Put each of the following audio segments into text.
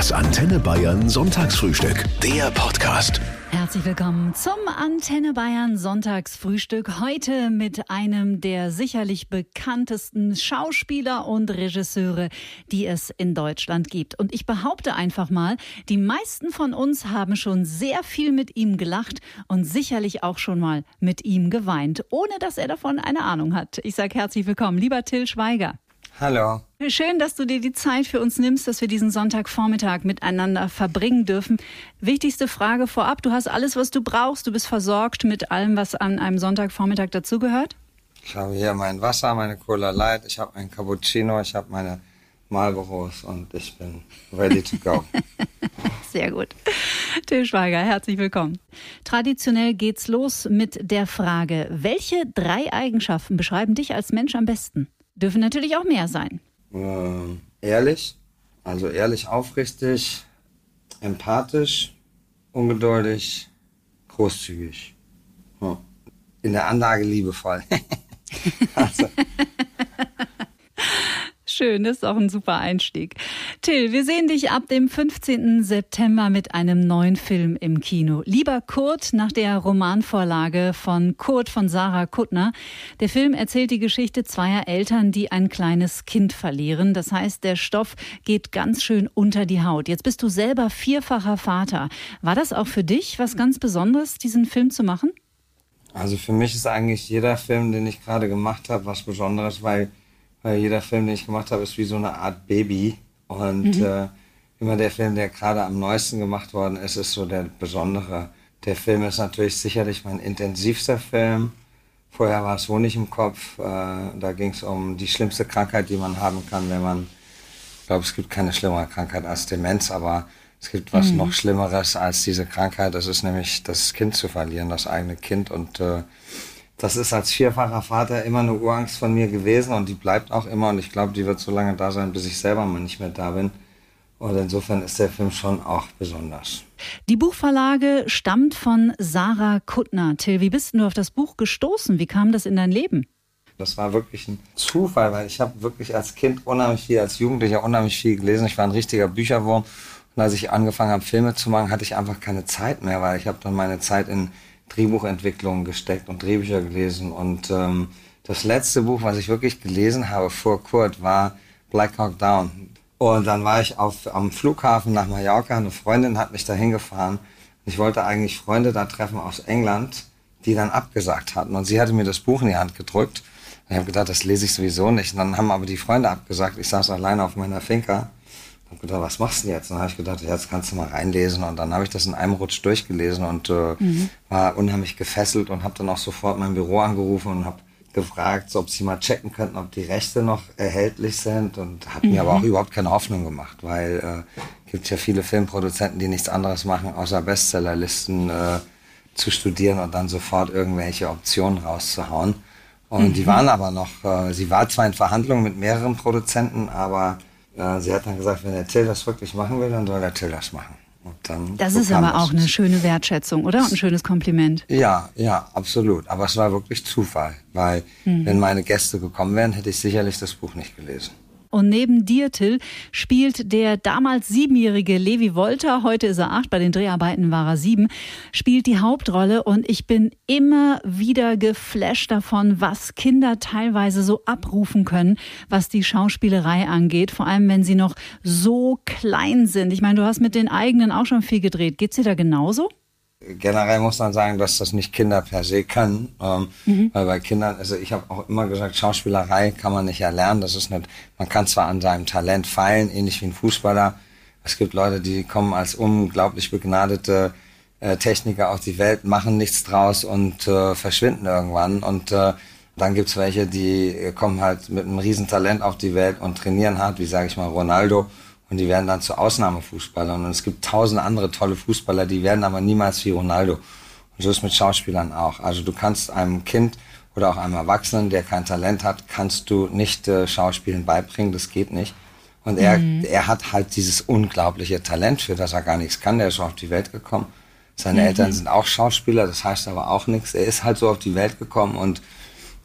Das Antenne Bayern Sonntagsfrühstück. Der Podcast. Herzlich willkommen zum Antenne Bayern Sonntagsfrühstück. Heute mit einem der sicherlich bekanntesten Schauspieler und Regisseure, die es in Deutschland gibt. Und ich behaupte einfach mal, die meisten von uns haben schon sehr viel mit ihm gelacht und sicherlich auch schon mal mit ihm geweint, ohne dass er davon eine Ahnung hat. Ich sage herzlich willkommen, lieber Till Schweiger. Hallo. Schön, dass du dir die Zeit für uns nimmst, dass wir diesen Sonntagvormittag miteinander verbringen dürfen. Wichtigste Frage vorab. Du hast alles, was du brauchst. Du bist versorgt mit allem, was an einem Sonntagvormittag dazugehört? Ich habe hier mein Wasser, meine Cola Light, ich habe ein Cappuccino, ich habe meine Marlboros und ich bin ready to go. Sehr gut. Till Schweiger, herzlich willkommen. Traditionell geht's los mit der Frage, welche drei Eigenschaften beschreiben dich als Mensch am besten? Dürfen natürlich auch mehr sein. Äh, ehrlich, also ehrlich, aufrichtig, empathisch, ungeduldig, großzügig. Hm. In der Anlage liebevoll. also, Schön, das ist auch ein super Einstieg. Till, wir sehen dich ab dem 15. September mit einem neuen Film im Kino. Lieber Kurt nach der Romanvorlage von Kurt von Sarah Kuttner. Der Film erzählt die Geschichte zweier Eltern, die ein kleines Kind verlieren. Das heißt, der Stoff geht ganz schön unter die Haut. Jetzt bist du selber vierfacher Vater. War das auch für dich was ganz Besonderes, diesen Film zu machen? also für mich ist eigentlich jeder Film, den ich gerade gemacht habe, was Besonderes, weil, weil jeder Film, den ich gemacht habe, ist wie so eine Art Baby. Und äh, immer der Film, der gerade am neuesten gemacht worden ist, ist so der besondere. Der Film ist natürlich sicherlich mein intensivster Film. Vorher war es Honig im Kopf. Äh, da ging es um die schlimmste Krankheit, die man haben kann, wenn man, ich glaube, es gibt keine schlimmere Krankheit als Demenz, aber es gibt was noch Schlimmeres als diese Krankheit. Das ist nämlich das Kind zu verlieren, das eigene Kind. Und äh, das ist als vierfacher Vater immer eine Urangst von mir gewesen und die bleibt auch immer. Und ich glaube, die wird so lange da sein, bis ich selber mal nicht mehr da bin. Und insofern ist der Film schon auch besonders. Die Buchverlage stammt von Sarah Kuttner. Till, wie bist du auf das Buch gestoßen? Wie kam das in dein Leben? Das war wirklich ein Zufall, weil ich habe wirklich als Kind unheimlich viel, als Jugendlicher unheimlich viel gelesen. Ich war ein richtiger Bücherwurm. Und als ich angefangen habe, Filme zu machen, hatte ich einfach keine Zeit mehr, weil ich habe dann meine Zeit in Drehbuchentwicklung gesteckt und Drehbücher gelesen. Und ähm, das letzte Buch, was ich wirklich gelesen habe vor Kurt, war Black Hawk Down. Und dann war ich auf, am Flughafen nach Mallorca. Eine Freundin hat mich dahin gefahren. Ich wollte eigentlich Freunde da treffen aus England, die dann abgesagt hatten. Und sie hatte mir das Buch in die Hand gedrückt. Und ich habe gedacht, das lese ich sowieso nicht. Und dann haben aber die Freunde abgesagt. Ich saß alleine auf meiner Finca. Ich habe gedacht, was machst du denn jetzt? Und dann habe ich gedacht, jetzt kannst du mal reinlesen. Und dann habe ich das in einem Rutsch durchgelesen und äh, war unheimlich gefesselt und habe dann auch sofort mein Büro angerufen und habe gefragt, ob sie mal checken könnten, ob die Rechte noch erhältlich sind. Und hat mir aber auch überhaupt keine Hoffnung gemacht, weil äh, gibt ja viele Filmproduzenten, die nichts anderes machen, außer Bestsellerlisten äh, zu studieren und dann sofort irgendwelche Optionen rauszuhauen. Und die waren aber noch, äh, sie war zwar in Verhandlungen mit mehreren Produzenten, aber sie hat dann gesagt, wenn der Till das wirklich machen will, dann soll der Till das machen. Und dann Das ist aber auch eine schöne Wertschätzung, oder? Und ein schönes Kompliment. Ja, ja, absolut. Aber es war wirklich Zufall, weil wenn meine Gäste gekommen wären, hätte ich sicherlich das Buch nicht gelesen. Und neben dir, Till, spielt der damals siebenjährige Levi Wolter, heute ist er acht, bei den Dreharbeiten war er sieben, spielt die Hauptrolle und ich bin immer wieder geflasht davon, was Kinder teilweise so abrufen können, was die Schauspielerei angeht, vor allem wenn sie noch so klein sind. Ich meine, du hast mit den eigenen auch schon viel gedreht. Geht's dir da genauso? Generell muss man sagen, dass das nicht Kinder per se können, ähm, weil bei Kindern, also ich habe auch immer gesagt, Schauspielerei kann man nicht erlernen. Das ist nicht, man kann zwar an seinem Talent feilen, ähnlich wie ein Fußballer. Es gibt Leute, die kommen als unglaublich begnadete äh, Techniker auf die Welt, machen nichts draus und äh, verschwinden irgendwann. Und äh, dann gibt's welche, die kommen halt mit einem riesen Talent auf die Welt und trainieren hart, wie sage ich mal Ronaldo. Und die werden dann zu Ausnahmefußballern. Und es gibt tausend andere tolle Fußballer, die werden aber niemals wie Ronaldo. Und so ist mit Schauspielern auch. Also du kannst einem Kind oder auch einem Erwachsenen, der kein Talent hat, kannst du nicht äh, Schauspielen beibringen. Das geht nicht. Und er, er hat halt dieses unglaubliche Talent, für das er gar nichts kann. Der ist so auf die Welt gekommen. Seine Eltern sind auch Schauspieler, das heißt aber auch nichts. Er ist halt so auf die Welt gekommen und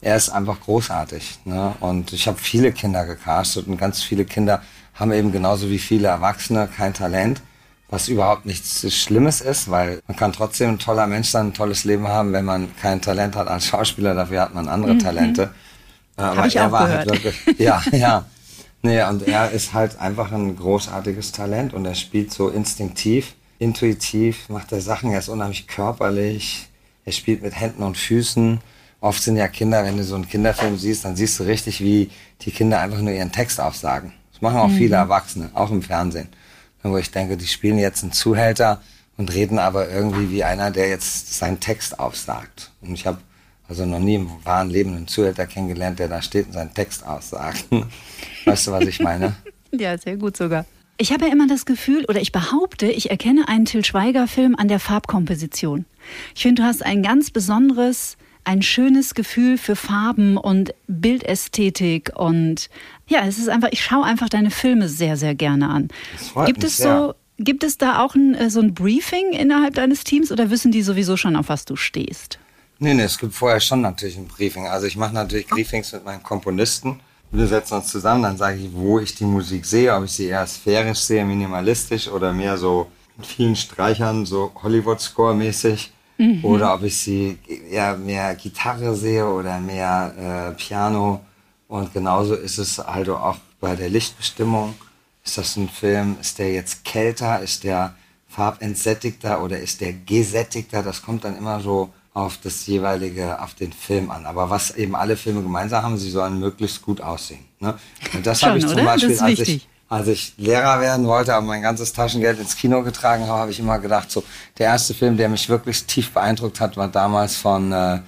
er ist einfach großartig. Ne? Und ich habe viele Kinder gecastet und ganz viele Kinder haben eben genauso wie viele Erwachsene kein Talent, was überhaupt nichts Schlimmes ist, weil man kann trotzdem ein toller Mensch sein, ein tolles Leben haben, wenn man kein Talent hat als Schauspieler, dafür hat man andere mhm. Talente. Aber er war halt gehört. halt wirklich, ja, ja. Nee, und er ist halt einfach ein großartiges Talent und er spielt so instinktiv, intuitiv, macht er Sachen, er ist unheimlich körperlich, er spielt mit Händen und Füßen. Oft sind ja Kinder, wenn du so einen Kinderfilm siehst, dann siehst du richtig, wie die Kinder einfach nur ihren Text aufsagen. Das machen auch mhm. viele Erwachsene, auch im Fernsehen. Wo ich denke, die spielen jetzt einen Zuhälter und reden aber irgendwie wie einer, der jetzt seinen Text aufsagt. Und ich habe also noch nie im wahren Leben einen Zuhälter kennengelernt, der da steht und seinen Text aussagt. Weißt du, was ich meine? ja, sehr gut sogar. Ich habe ja immer das Gefühl, oder ich behaupte, ich erkenne einen Till Schweiger-Film an der Farbkomposition. Ich finde, du hast ein ganz besonderes, ein schönes Gefühl für Farben und Bildästhetik und ja, es ist einfach, ich schaue einfach deine Filme sehr, sehr gerne an. Gibt es so, gibt es da auch ein, äh, so ein Briefing innerhalb deines Teams oder wissen die sowieso schon, auf was du stehst? Nee, nee, es gibt vorher schon natürlich ein Briefing. Also ich mache natürlich Briefings mit meinen Komponisten. Wir setzen uns zusammen, dann sage ich, wo ich die Musik sehe, ob ich sie eher sphärisch sehe, minimalistisch oder mehr so mit vielen Streichern, so Hollywood-Score-mäßig. Mhm. Oder ob ich sie eher mehr Gitarre sehe oder mehr äh, Piano. Und genauso ist es also auch bei der Lichtbestimmung. Ist das ein Film, ist der jetzt kälter, ist der farbentsättigter oder ist der gesättigter? Das kommt dann immer so auf das jeweilige, auf den Film an. Aber was eben alle Filme gemeinsam haben, sie sollen möglichst gut aussehen. Ne? Und das habe ich zum oder? Beispiel, als ich, als ich Lehrer werden wollte, aber mein ganzes Taschengeld ins Kino getragen habe, habe ich immer gedacht, so der erste Film, der mich wirklich tief beeindruckt hat, war damals von, äh,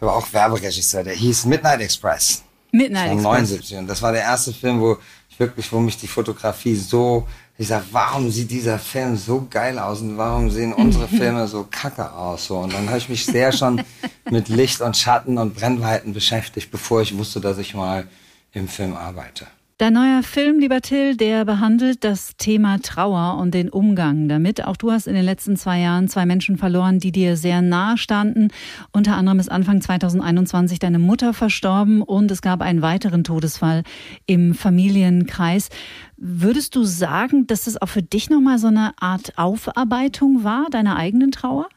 der war auch Werberegisseur, der hieß Midnight Express. Midnight Express. 79. Und das war der erste Film, wo ich wirklich, wo mich die Fotografie so ich sag, warum sieht dieser Film so geil aus und warum sehen unsere Filme so kacke aus? So, und dann habe ich mich sehr schon mit Licht und Schatten und Brennweiten beschäftigt, bevor ich wusste, dass ich mal im Film arbeite. Dein neuer Film, lieber Till, der behandelt das Thema Trauer und den Umgang damit. Auch du hast in den letzten zwei Jahren zwei Menschen verloren, die dir sehr nahe standen. Unter anderem ist Anfang 2021 deine Mutter verstorben und es gab einen weiteren Todesfall im Familienkreis. Würdest du sagen, dass es auch für dich nochmal so eine Art Aufarbeitung war, deiner eigenen Trauer?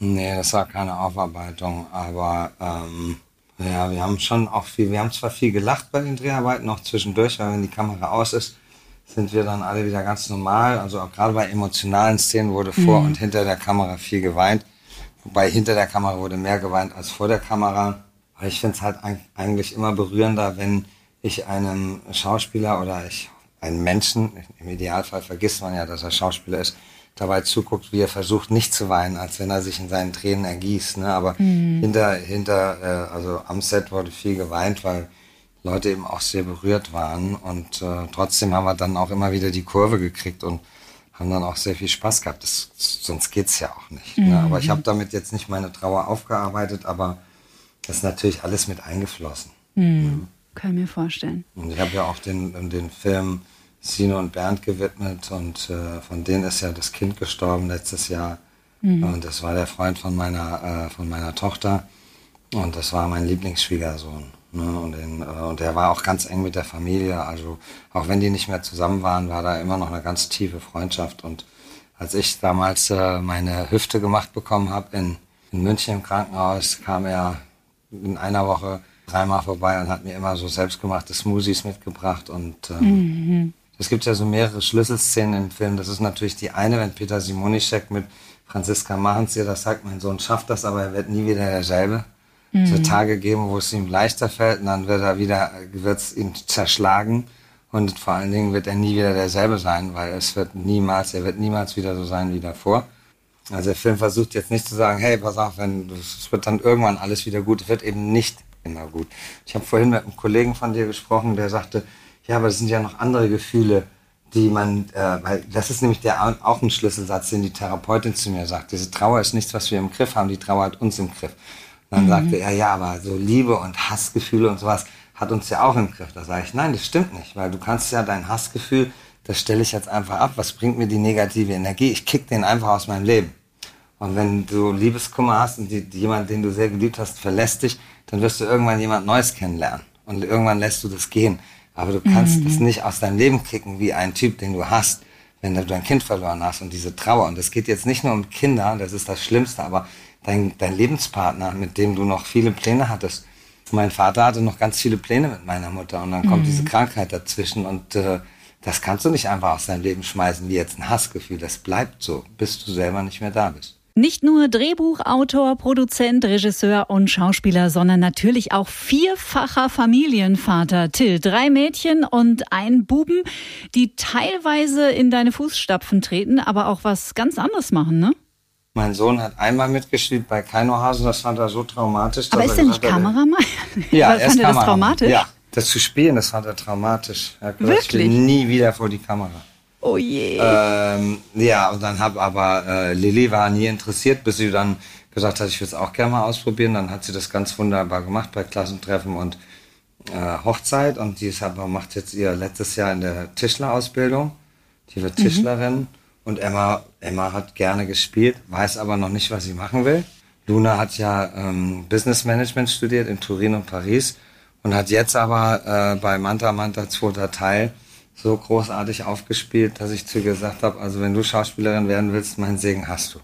Nee, das war keine Aufarbeitung, aber ähm ja, wir haben schon auch viel, wir haben zwar viel gelacht bei den Dreharbeiten, noch zwischendurch, weil wenn die Kamera aus ist, sind wir dann alle wieder ganz normal. Also auch gerade bei emotionalen Szenen wurde vor mhm. und hinter der Kamera viel geweint. Wobei hinter der Kamera wurde mehr geweint als vor der Kamera. Weil ich finde es halt eigentlich immer berührender, wenn ich einem Schauspieler oder ich einen Menschen, im Idealfall vergisst man ja, dass er Schauspieler ist, dabei zuguckt, wie er versucht, nicht zu weinen, als wenn er sich in seinen Tränen ergießt. Ne? Aber mhm. hinter, hinter, äh, also am Set wurde viel geweint, weil Leute eben auch sehr berührt waren. Und äh, trotzdem haben wir dann auch immer wieder die Kurve gekriegt und haben dann auch sehr viel Spaß gehabt. Das, sonst geht's ja auch nicht. Ne? Mhm. Ne? Aber ich habe damit jetzt nicht meine Trauer aufgearbeitet, aber das ist natürlich alles mit eingeflossen. Mhm. Ja. Kann ich mir vorstellen. Und ich habe ja auch den, den Film Sino und Bernd gewidmet und äh, von denen ist ja das Kind gestorben letztes Jahr. Mhm. Und das war der Freund von meiner, äh, von meiner Tochter und das war mein Lieblingsschwiegersohn. Ne? Und, den, äh, und der war auch ganz eng mit der Familie. Also auch wenn die nicht mehr zusammen waren, war da immer noch eine ganz tiefe Freundschaft. Und als ich damals äh, meine Hüfte gemacht bekommen habe in, in München im Krankenhaus, kam er in einer Woche dreimal vorbei und hat mir immer so selbstgemachte Smoothies mitgebracht und ähm, mhm. Es gibt ja so mehrere Schlüsselszenen im Film. Das ist natürlich die eine, wenn Peter Simonischek mit Franziska Mahns ihr das sagt, mein Sohn schafft das, aber er wird nie wieder derselbe. Mhm. Es wird Tage geben, wo es ihm leichter fällt und dann wird er wieder, wird es ihn zerschlagen und vor allen Dingen wird er nie wieder derselbe sein, weil es wird niemals, er wird niemals wieder so sein wie davor. Also der Film versucht jetzt nicht zu sagen, hey, pass auf, wenn es wird dann irgendwann alles wieder gut. Es wird eben nicht immer gut. Ich habe vorhin mit einem Kollegen von dir gesprochen, der sagte, ja, aber es sind ja noch andere Gefühle, die man, äh, weil das ist nämlich der auch ein Schlüsselsatz, den die Therapeutin zu mir sagt. Diese Trauer ist nichts, was wir im Griff haben, die Trauer hat uns im Griff. Und dann mhm. sagte er, ja, aber so Liebe und Hassgefühle und sowas hat uns ja auch im Griff. Da sage ich, nein, das stimmt nicht, weil du kannst ja dein Hassgefühl, das stelle ich jetzt einfach ab. Was bringt mir die negative Energie? Ich kick den einfach aus meinem Leben. Und wenn du Liebeskummer hast und die, jemand, den du sehr geliebt hast, verlässt dich, dann wirst du irgendwann jemand Neues kennenlernen. Und irgendwann lässt du das gehen. Aber du kannst mhm. das nicht aus deinem Leben kicken wie ein Typ, den du hast, wenn du dein Kind verloren hast und diese Trauer. Und es geht jetzt nicht nur um Kinder, das ist das Schlimmste, aber dein, dein Lebenspartner, mit dem du noch viele Pläne hattest. Mein Vater hatte noch ganz viele Pläne mit meiner Mutter und dann kommt mhm. diese Krankheit dazwischen und äh, das kannst du nicht einfach aus deinem Leben schmeißen wie jetzt ein Hassgefühl. Das bleibt so, bis du selber nicht mehr da bist. Nicht nur Drehbuchautor, Produzent, Regisseur und Schauspieler, sondern natürlich auch vierfacher Familienvater. Till, drei Mädchen und ein Buben, die teilweise in deine Fußstapfen treten, aber auch was ganz anderes machen, ne? Mein Sohn hat einmal mitgespielt bei Keinohasen, das fand er so traumatisch. Aber ist er nicht Kameramann? Ja, er fand er das traumatisch? Ja, das zu spielen, das fand er traumatisch. Er hat gesagt, Wirklich? ich will nie wieder vor die Kamera. Oh je. Ähm, ja, und dann habe aber äh, Lilly war nie interessiert, bis sie dann gesagt hat, ich würde es auch gerne mal ausprobieren. Dann hat sie das ganz wunderbar gemacht bei Klassentreffen und äh, Hochzeit. Und die ist aber, macht jetzt ihr letztes Jahr in der Tischlerausbildung. Die wird mhm. Tischlerin. Und Emma, Emma hat gerne gespielt, weiß aber noch nicht, was sie machen will. Luna hat ja ähm, Business Management studiert in Turin und Paris und hat jetzt aber äh, bei Manta Manta zweiter Teil so großartig aufgespielt, dass ich zu ihr gesagt habe, also wenn du Schauspielerin werden willst, meinen Segen hast du.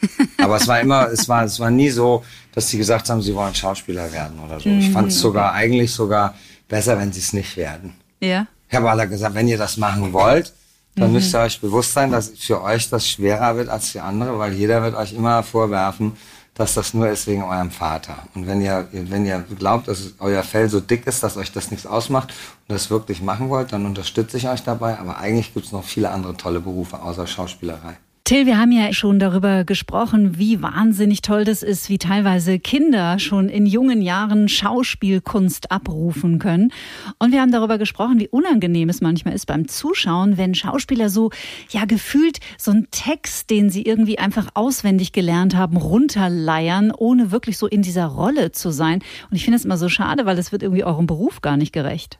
Aber es war immer, es war, es war nie so, dass sie gesagt haben, sie wollen Schauspieler werden oder so. Ich fand es mhm. sogar eigentlich sogar besser, wenn sie es nicht werden. Ja. Ich habe alle gesagt, wenn ihr das machen wollt, dann mhm. müsst ihr euch bewusst sein, dass für euch das schwerer wird als für andere, weil jeder wird euch immer vorwerfen, dass das nur ist wegen eurem Vater. Und wenn ihr, wenn ihr glaubt, dass euer Fell so dick ist, dass euch das nichts ausmacht und das wirklich machen wollt, dann unterstütze ich euch dabei. Aber eigentlich gibt es noch viele andere tolle Berufe außer Schauspielerei. Till, wir haben ja schon darüber gesprochen, wie wahnsinnig toll das ist, wie teilweise Kinder schon in jungen Jahren Schauspielkunst abrufen können. Und wir haben darüber gesprochen, wie unangenehm es manchmal ist beim Zuschauen, wenn Schauspieler so, ja, gefühlt so einen Text, den sie irgendwie einfach auswendig gelernt haben, runterleiern, ohne wirklich so in dieser Rolle zu sein. Und ich finde es immer so schade, weil es wird irgendwie eurem Beruf gar nicht gerecht.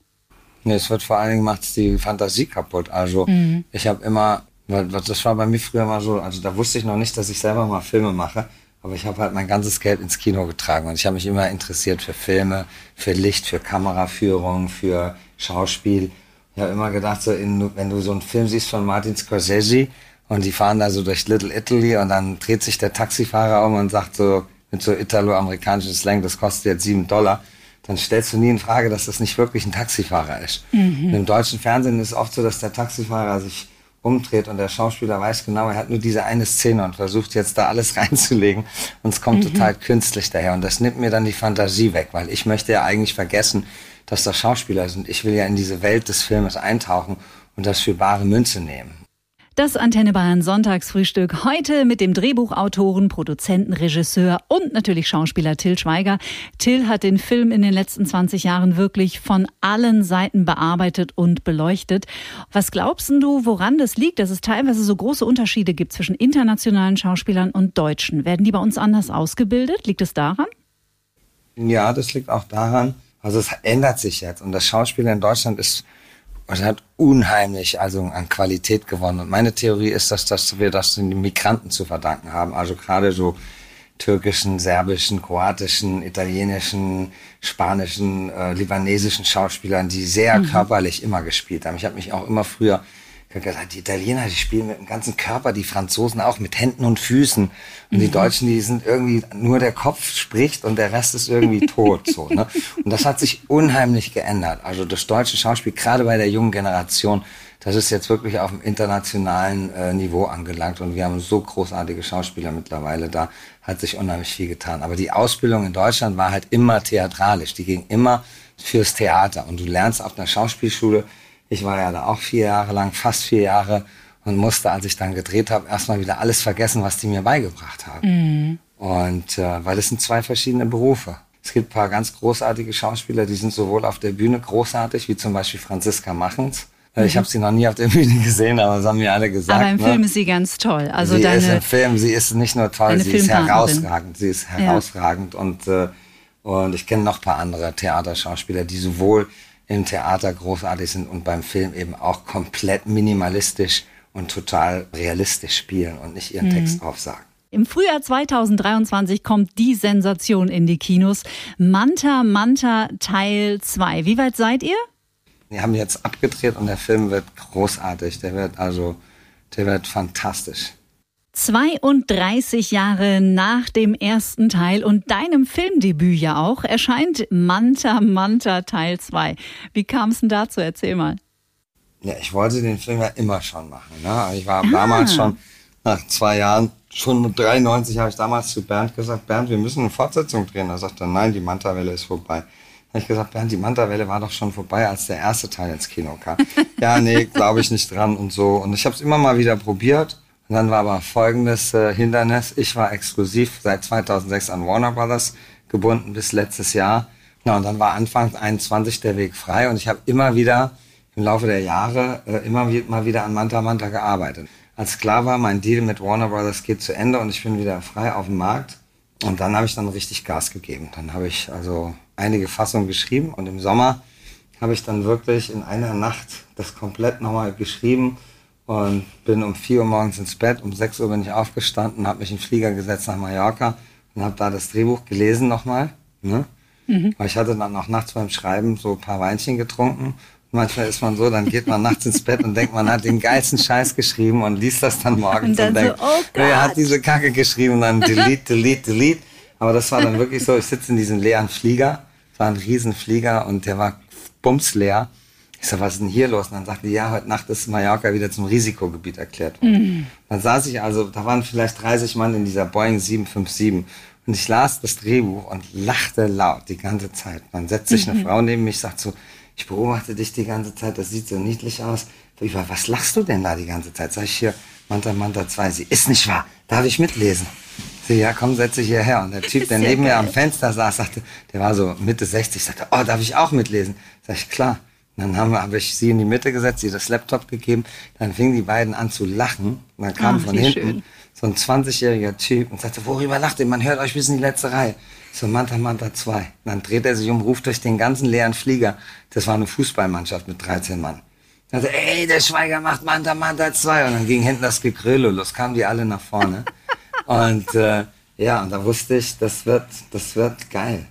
Nee, es wird vor allen Dingen macht die Fantasie kaputt. Also mhm. ich habe immer das war bei mir früher mal so, also da wusste ich noch nicht, dass ich selber mal Filme mache, aber ich habe halt mein ganzes Geld ins Kino getragen und ich habe mich immer interessiert für Filme, für Licht, für Kameraführung, für Schauspiel. Ich habe immer gedacht, so in, wenn du so einen Film siehst von Martin Scorsese und die fahren da so durch Little Italy und dann dreht sich der Taxifahrer um und sagt so mit so italo-amerikanischen Slang, das kostet jetzt sieben Dollar dann stellst du nie in Frage, dass das nicht wirklich ein Taxifahrer ist. Mhm. Im deutschen Fernsehen ist es oft so, dass der Taxifahrer sich umdreht und der Schauspieler weiß genau, er hat nur diese eine Szene und versucht jetzt da alles reinzulegen und es kommt mhm. total künstlich daher und das nimmt mir dann die Fantasie weg, weil ich möchte ja eigentlich vergessen, dass das Schauspieler sind. Ich will ja in diese Welt des Filmes eintauchen und das für bare Münze nehmen. Das Antenne Bayern Sonntagsfrühstück heute mit dem Drehbuchautoren, Produzenten, Regisseur und natürlich Schauspieler Till Schweiger. Till hat den Film in den letzten 20 Jahren wirklich von allen Seiten bearbeitet und beleuchtet. Was glaubst du, woran das liegt, dass es teilweise so große Unterschiede gibt zwischen internationalen Schauspielern und Deutschen? Werden die bei uns anders ausgebildet? Liegt es daran? Ja, das liegt auch daran. Also es ändert sich jetzt und das Schauspiel in Deutschland ist und hat unheimlich also an Qualität gewonnen. Und meine Theorie ist, dass, dass wir das den Migranten zu verdanken haben. Also gerade so türkischen, serbischen, kroatischen, italienischen, spanischen, äh, libanesischen Schauspielern, die sehr mhm. körperlich immer gespielt haben. Ich habe mich auch immer früher die Italiener, die spielen mit dem ganzen Körper, die Franzosen auch mit Händen und Füßen. Und mhm. die Deutschen, die sind irgendwie, nur der Kopf spricht und der Rest ist irgendwie tot. so, ne? Und das hat sich unheimlich geändert. Also das deutsche Schauspiel, gerade bei der jungen Generation, das ist jetzt wirklich auf dem internationalen äh, Niveau angelangt. Und wir haben so großartige Schauspieler mittlerweile da, hat sich unheimlich viel getan. Aber die Ausbildung in Deutschland war halt immer theatralisch. Die ging immer fürs Theater. Und du lernst auf einer Schauspielschule, ich war ja da auch vier Jahre lang, fast vier Jahre und musste, als ich dann gedreht habe, erstmal wieder alles vergessen, was die mir beigebracht haben. Mhm. Und äh, weil das sind zwei verschiedene Berufe. Es gibt ein paar ganz großartige Schauspieler, die sind sowohl auf der Bühne großartig, wie zum Beispiel Franziska Machens. Äh, mhm. Ich habe sie noch nie auf der Bühne gesehen, aber das haben mir alle gesagt. Aber im ne? Film ist sie ganz toll. Also sie deine, ist im Film, sie ist nicht nur toll, sie ist herausragend. Sie ist herausragend ja. und, äh, und ich kenne noch ein paar andere Theaterschauspieler, die sowohl im Theater großartig sind und beim Film eben auch komplett minimalistisch und total realistisch spielen und nicht ihren mhm. Text aufsagen. Im Frühjahr 2023 kommt die Sensation in die Kinos. Manta Manta Teil 2. Wie weit seid ihr? Wir haben jetzt abgedreht und der Film wird großartig. Der wird also, der wird fantastisch. 32 Jahre nach dem ersten Teil und deinem Filmdebüt ja auch erscheint Manta Manta Teil 2. Wie kam es denn dazu? Erzähl mal. Ja, ich wollte den Film ja immer schon machen. Ne? Ich war ah. damals schon nach zwei Jahren schon 93 habe ich damals zu Bernd gesagt, Bernd, wir müssen eine Fortsetzung drehen. Er, nein, die Manta-Welle ist vorbei. Da habe ich gesagt, Bernd, die Manta-Welle war doch schon vorbei, als der erste Teil ins Kino kam. ja, nee, glaube ich nicht dran und so. Und ich habe es immer mal wieder probiert. Und dann war aber folgendes äh, Hindernis. Ich war exklusiv seit 2006 an Warner Brothers gebunden bis letztes Jahr. Ja, und dann war Anfang 21 der Weg frei und ich habe immer wieder im Laufe der Jahre äh, immer mal wieder an Manta Manta gearbeitet als klar war, mein Deal mit Warner Brothers geht zu Ende und ich bin wieder frei auf dem Markt. Und dann habe ich dann richtig Gas gegeben. Dann habe ich also einige Fassungen geschrieben und im Sommer habe ich dann wirklich in einer Nacht das komplett nochmal geschrieben und bin um 4 Uhr morgens ins Bett, um 6 Uhr bin ich aufgestanden, habe mich in den Flieger gesetzt nach Mallorca und habe da das Drehbuch gelesen nochmal. Ne? Mhm. Weil ich hatte dann auch nachts beim Schreiben so ein paar Weinchen getrunken Manchmal ist man so, dann geht man nachts ins Bett und denkt, man hat den geilsten Scheiß geschrieben und liest das dann morgens und, dann und denkt, so, oh er hat diese Kacke geschrieben und dann delete, delete, delete. Aber das war dann wirklich so, ich sitze in diesem leeren Flieger, es war ein Riesenflieger und der war bumsleer. Ich sag, was ist denn hier los? Und dann sagte die, ja, heute Nacht ist Mallorca wieder zum Risikogebiet erklärt worden. Mm. Dann saß ich also, da waren vielleicht 30 Mann in dieser Boeing 757 und ich las das Drehbuch und lachte laut die ganze Zeit. Dann setzt sich eine mhm. Frau neben mich, sagt so, ich beobachte dich die ganze Zeit, das sieht so niedlich aus. Über was lachst du denn da die ganze Zeit? Sag ich hier, Manta Manta 2, sie ist nicht wahr, darf ich mitlesen? Sie, ja, komm, setz dich hierher. Und der Typ, der neben geil. mir am Fenster saß, sagte, der war so Mitte 60, sagte, oh, darf ich auch mitlesen? Sag ich, klar. Dann habe ich sie in die Mitte gesetzt, sie das Laptop gegeben, dann fingen die beiden an zu lachen. Und dann kam Ach, von hinten schön. so ein 20-jähriger Typ und sagte, worüber lacht ihr? Man hört euch bis in die letzte Reihe. So Manta Manta 2. Und dann dreht er sich um, ruft durch den ganzen leeren Flieger. Das war eine Fußballmannschaft mit 13 Mann. Dann sagte, ey, der Schweiger macht Manta Manta 2. Und dann ging hinten das Gegröle los, kamen die alle nach vorne. und äh, ja, und da wusste ich, das wird, das wird geil.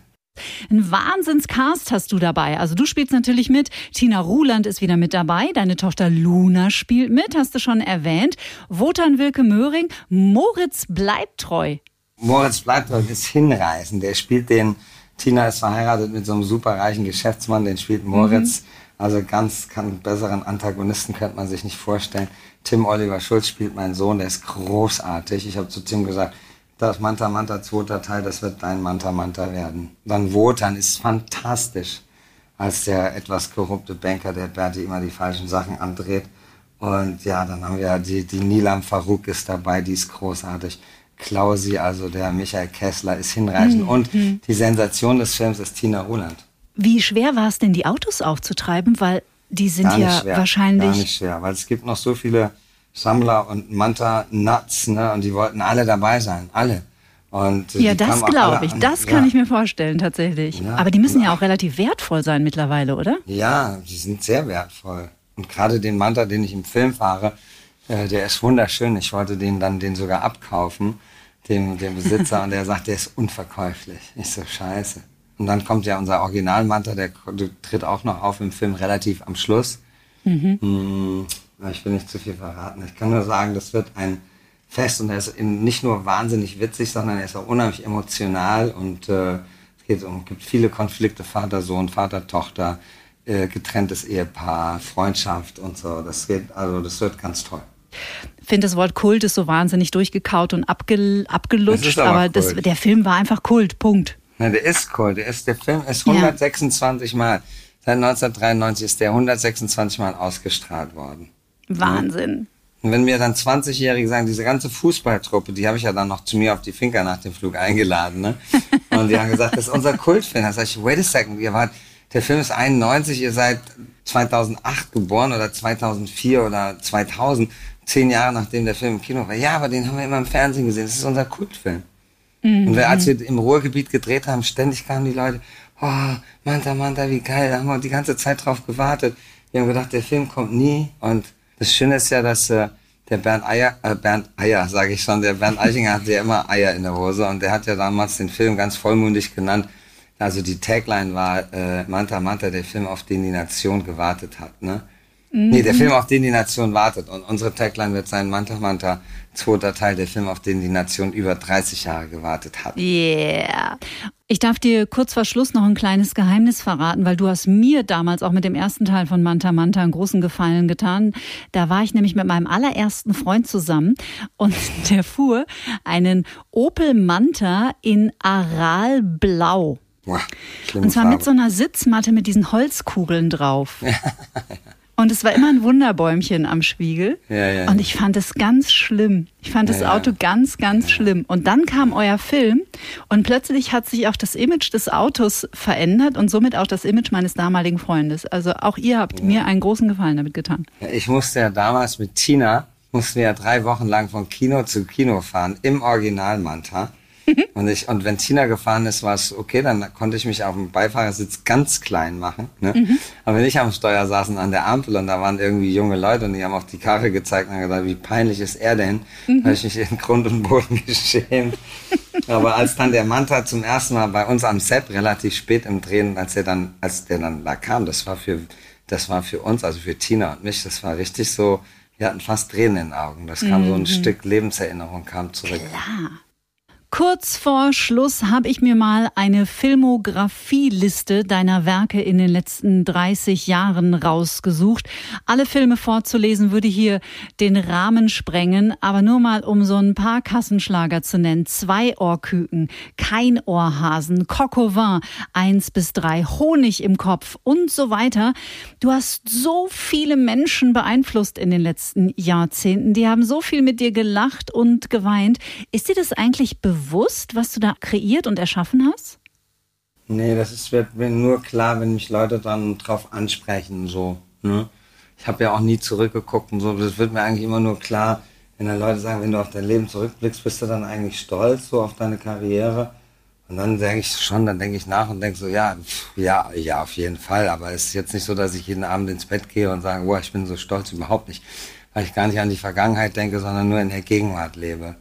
Ein Wahnsinnscast hast du dabei. Also du spielst natürlich mit. Tina Ruland ist wieder mit dabei. Deine Tochter Luna spielt mit, hast du schon erwähnt. Wotan Wilke Möhring. Moritz bleibt treu. Moritz Bleibtreu ist hinreißend. Der spielt den, Tina ist verheiratet mit so einem superreichen Geschäftsmann, den spielt Moritz. Mhm. Also ganz keinen besseren Antagonisten könnte man sich nicht vorstellen. Tim Oliver Schulz spielt meinen Sohn, der ist großartig. Ich habe zu Tim gesagt, das Manta Manta zweiter Teil, das wird dein Manta Manta werden. Dann Wotan ist fantastisch als der etwas korrupte Banker, der Berti immer die falschen Sachen andreht. Und ja, dann haben wir die, die Nilam Farouk ist dabei, die ist großartig. Klausi, also der Michael Kessler, ist hinreichend. Mhm. Und hm. die Sensation des Films ist Tina Roland. Wie schwer war es denn, die Autos aufzutreiben? Weil die sind ja schwer, wahrscheinlich. Gar nicht schwer, weil es gibt noch so viele Sammler und Manta-Nuts, ne? Und die wollten alle dabei sein. Alle. Und ja, das glaube ich. Das kann ja. ich mir vorstellen, tatsächlich. Ja, Aber die müssen ja auch relativ wertvoll sein mittlerweile, oder? Ja, die sind sehr wertvoll. Und gerade den Manta, den ich im Film fahre, äh, der ist wunderschön. Ich wollte den dann den sogar abkaufen, dem, dem Besitzer, und der sagt, der ist unverkäuflich. Ich so, scheiße. Und dann kommt ja unser Originalmanta, der tritt auch noch auf im Film relativ am Schluss. Mhm. Hm, ich will nicht zu viel verraten. Ich kann nur sagen, das wird ein Fest und er ist nicht nur wahnsinnig witzig, sondern er ist auch unheimlich emotional und äh, es geht um, gibt viele Konflikte, Vater, Sohn, Vater, Tochter, äh, getrenntes Ehepaar, Freundschaft und so. Das geht, also das wird ganz toll finde das Wort Kult ist so wahnsinnig durchgekaut und abgel abgelutscht, aber, aber das, der Film war einfach Kult, Punkt. Na, der ist Kult. Der, ist, der Film ist 126 ja. Mal, seit 1993 ist der 126 Mal ausgestrahlt worden. Wahnsinn. Und wenn mir dann 20-Jährige sagen, diese ganze Fußballtruppe, die habe ich ja dann noch zu mir auf die Finker nach dem Flug eingeladen, ne? Und die haben gesagt, das ist unser Kultfilm. Da sage ich, wait a second, ihr wart, der Film ist 91, ihr seid 2008 geboren oder 2004 oder 2000 zehn Jahre nachdem der Film im Kino war. Ja, aber den haben wir immer im Fernsehen gesehen. Das ist unser Kultfilm. Mhm. Und wir, als wir im Ruhrgebiet gedreht haben, ständig kamen die Leute, oh, Manta, Manta, wie geil, da haben wir die ganze Zeit drauf gewartet. Wir haben gedacht, der Film kommt nie. Und das Schöne ist ja, dass äh, der Bernd Eier, äh, Bernd Eier, sage ich schon, der Bernd Eichinger hatte ja immer Eier in der Hose und der hat ja damals den Film ganz vollmundig genannt. Also die Tagline war äh, Manta Manta, der Film, auf den die Nation gewartet hat. Ne? Mhm. Nee, der Film, auf den die Nation wartet. Und unsere Tagline wird sein Manta Manta, zweiter Teil, der Film, auf den die Nation über 30 Jahre gewartet hat. Yeah. Ich darf dir kurz vor Schluss noch ein kleines Geheimnis verraten, weil du hast mir damals auch mit dem ersten Teil von Manta Manta einen großen Gefallen getan. Da war ich nämlich mit meinem allerersten Freund zusammen und der fuhr einen Opel Manta in Aralblau. Boah, und zwar Farbe. mit so einer Sitzmatte mit diesen Holzkugeln drauf. Und es war immer ein Wunderbäumchen am Spiegel. Ja, ja, und ich fand es ganz schlimm. Ich fand das Ja, ja. Auto ganz, ganz schlimm. Und dann kam euer Film und plötzlich hat sich auch das Image des Autos verändert und somit auch das Image meines damaligen Freundes. Also auch ihr habt mir einen großen Gefallen damit getan. Ich musste ja damals mit Tina, mussten wir ja drei Wochen lang von Kino zu Kino fahren, im Original Manta. Und, ich, und wenn Tina gefahren ist, war es okay, dann konnte ich mich auf dem Beifahrersitz ganz klein machen. Ne? Aber wenn ich am Steuer saß und an der Ampel und da waren irgendwie junge Leute und die haben auf die Karre gezeigt und haben gesagt, wie peinlich ist er denn? Da habe ich mich in Grund und Boden geschämt. Aber als dann der Manta zum ersten Mal bei uns am Set relativ spät im Drehen, als er dann, als der dann da kam, das war für, das war für uns, also für Tina und mich, das war richtig so, wir hatten fast Tränen in den Augen. Das kam so ein Stück Lebenserinnerung kam zurück. Kurz vor Schluss habe ich mir mal eine Filmografieliste deiner Werke in den letzten 30 Jahren rausgesucht. Alle Filme vorzulesen würde hier den Rahmen sprengen, aber nur mal um so ein paar Kassenschlager zu nennen. Zwei Ohrküken, kein Ohrhasen, Coq eins bis drei, Honig im Kopf und so weiter. Du hast so viele Menschen beeinflusst in den letzten Jahrzehnten. Die haben so viel mit dir gelacht und geweint. Ist dir das eigentlich bewusst, was du da kreiert und erschaffen hast? Nee, das ist, wird mir nur klar, wenn mich Leute dann drauf ansprechen, so, ne? Ich habe ja auch nie zurückgeguckt und so, das wird mir eigentlich immer nur klar, wenn dann Leute sagen, wenn du auf dein Leben zurückblickst, bist du dann eigentlich stolz, so auf deine Karriere? Und dann denke ich schon, dann denke ich nach und denke so, ja, ja, ja, auf jeden Fall, aber es ist jetzt nicht so, dass ich jeden Abend ins Bett gehe und sage, boah, ich bin so stolz, überhaupt nicht, weil ich gar nicht an die Vergangenheit denke, sondern nur in der Gegenwart lebe.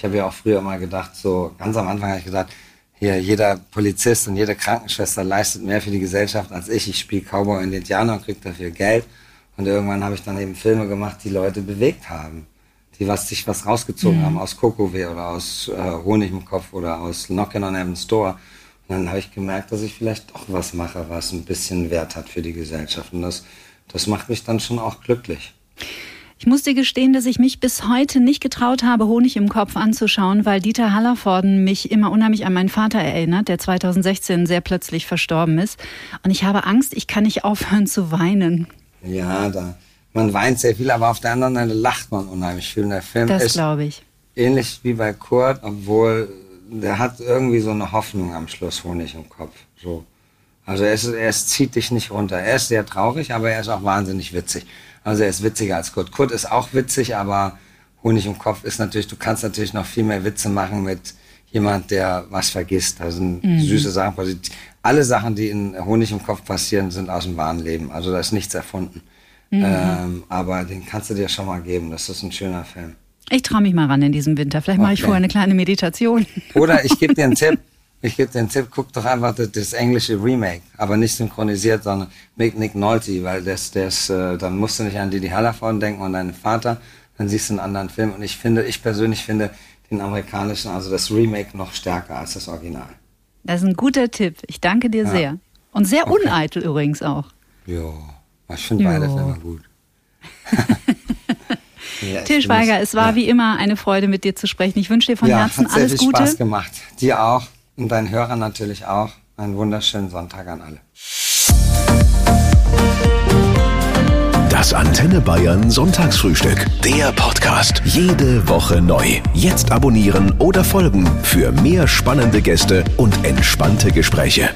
Ich habe ja auch früher mal gedacht, so ganz am Anfang habe ich gesagt, hier jeder Polizist und jede Krankenschwester leistet mehr für die Gesellschaft als ich. Ich spiele Cowboy und Indianer und kriege dafür Geld. Und irgendwann habe ich dann eben Filme gemacht, die Leute bewegt haben, die was sich was rausgezogen haben aus Kokowé oder aus äh, Honig im Kopf oder aus Knockin' on Heaven's Door. Und dann habe ich gemerkt, dass ich vielleicht doch was mache, was ein bisschen Wert hat für die Gesellschaft. Und das, das macht mich dann schon auch glücklich. Ich muss dir gestehen, dass ich mich bis heute nicht getraut habe, Honig im Kopf anzuschauen, weil Dieter Hallervorden mich immer unheimlich an meinen Vater erinnert, der 2016 sehr plötzlich verstorben ist. Und ich habe Angst, ich kann nicht aufhören zu weinen. Ja, da, man weint sehr viel, aber auf der anderen Seite lacht man unheimlich viel. Und der Film Das glaube ich. ähnlich wie bei Kurt, obwohl der hat irgendwie so eine Hoffnung am Schluss Honig im Kopf. So. Also er, ist, er zieht dich nicht runter. Er ist sehr traurig, aber er ist auch wahnsinnig witzig. Also er ist witziger als Kurt. Kurt ist auch witzig, aber Honig im Kopf ist natürlich, du kannst natürlich noch viel mehr Witze machen mit jemand, der was vergisst. Also süße Sachen. Also alle Sachen, die in Honig im Kopf passieren, sind aus dem wahren Leben. Also da ist nichts erfunden. Ähm, aber den kannst du dir schon mal geben. Das ist ein schöner Film. Ich traue mich mal ran in diesem Winter. Vielleicht mache ich Okay. vorher eine kleine Meditation. Oder ich gebe dir einen Tipp. Ich gebe einen Tipp, guck doch einfach das, das englische Remake, aber nicht synchronisiert, sondern mit Nick Nolte, weil das, das, äh, dann musst du nicht an Didi Hallervorden denken und deinen Vater, dann siehst du einen anderen Film. Und ich finde, ich persönlich finde den amerikanischen, also das Remake noch stärker als das Original. Das ist ein guter Tipp. Ich danke dir Ja. sehr. Und sehr Okay. uneitel übrigens auch. Jo, ich finde beide. Filme gut. Ja, Till Schweiger, es war ja. wie immer eine Freude, mit dir zu sprechen. Ich wünsche dir von ja, Herzen hat sehr alles viel Gute. Spaß gemacht. Dir auch und deinen Hörern natürlich auch. Einen wunderschönen Sonntag an alle. Das Antenne Bayern Sonntagsfrühstück. Der Podcast. Jede Woche neu. Jetzt abonnieren oder folgen für mehr spannende Gäste und entspannte Gespräche.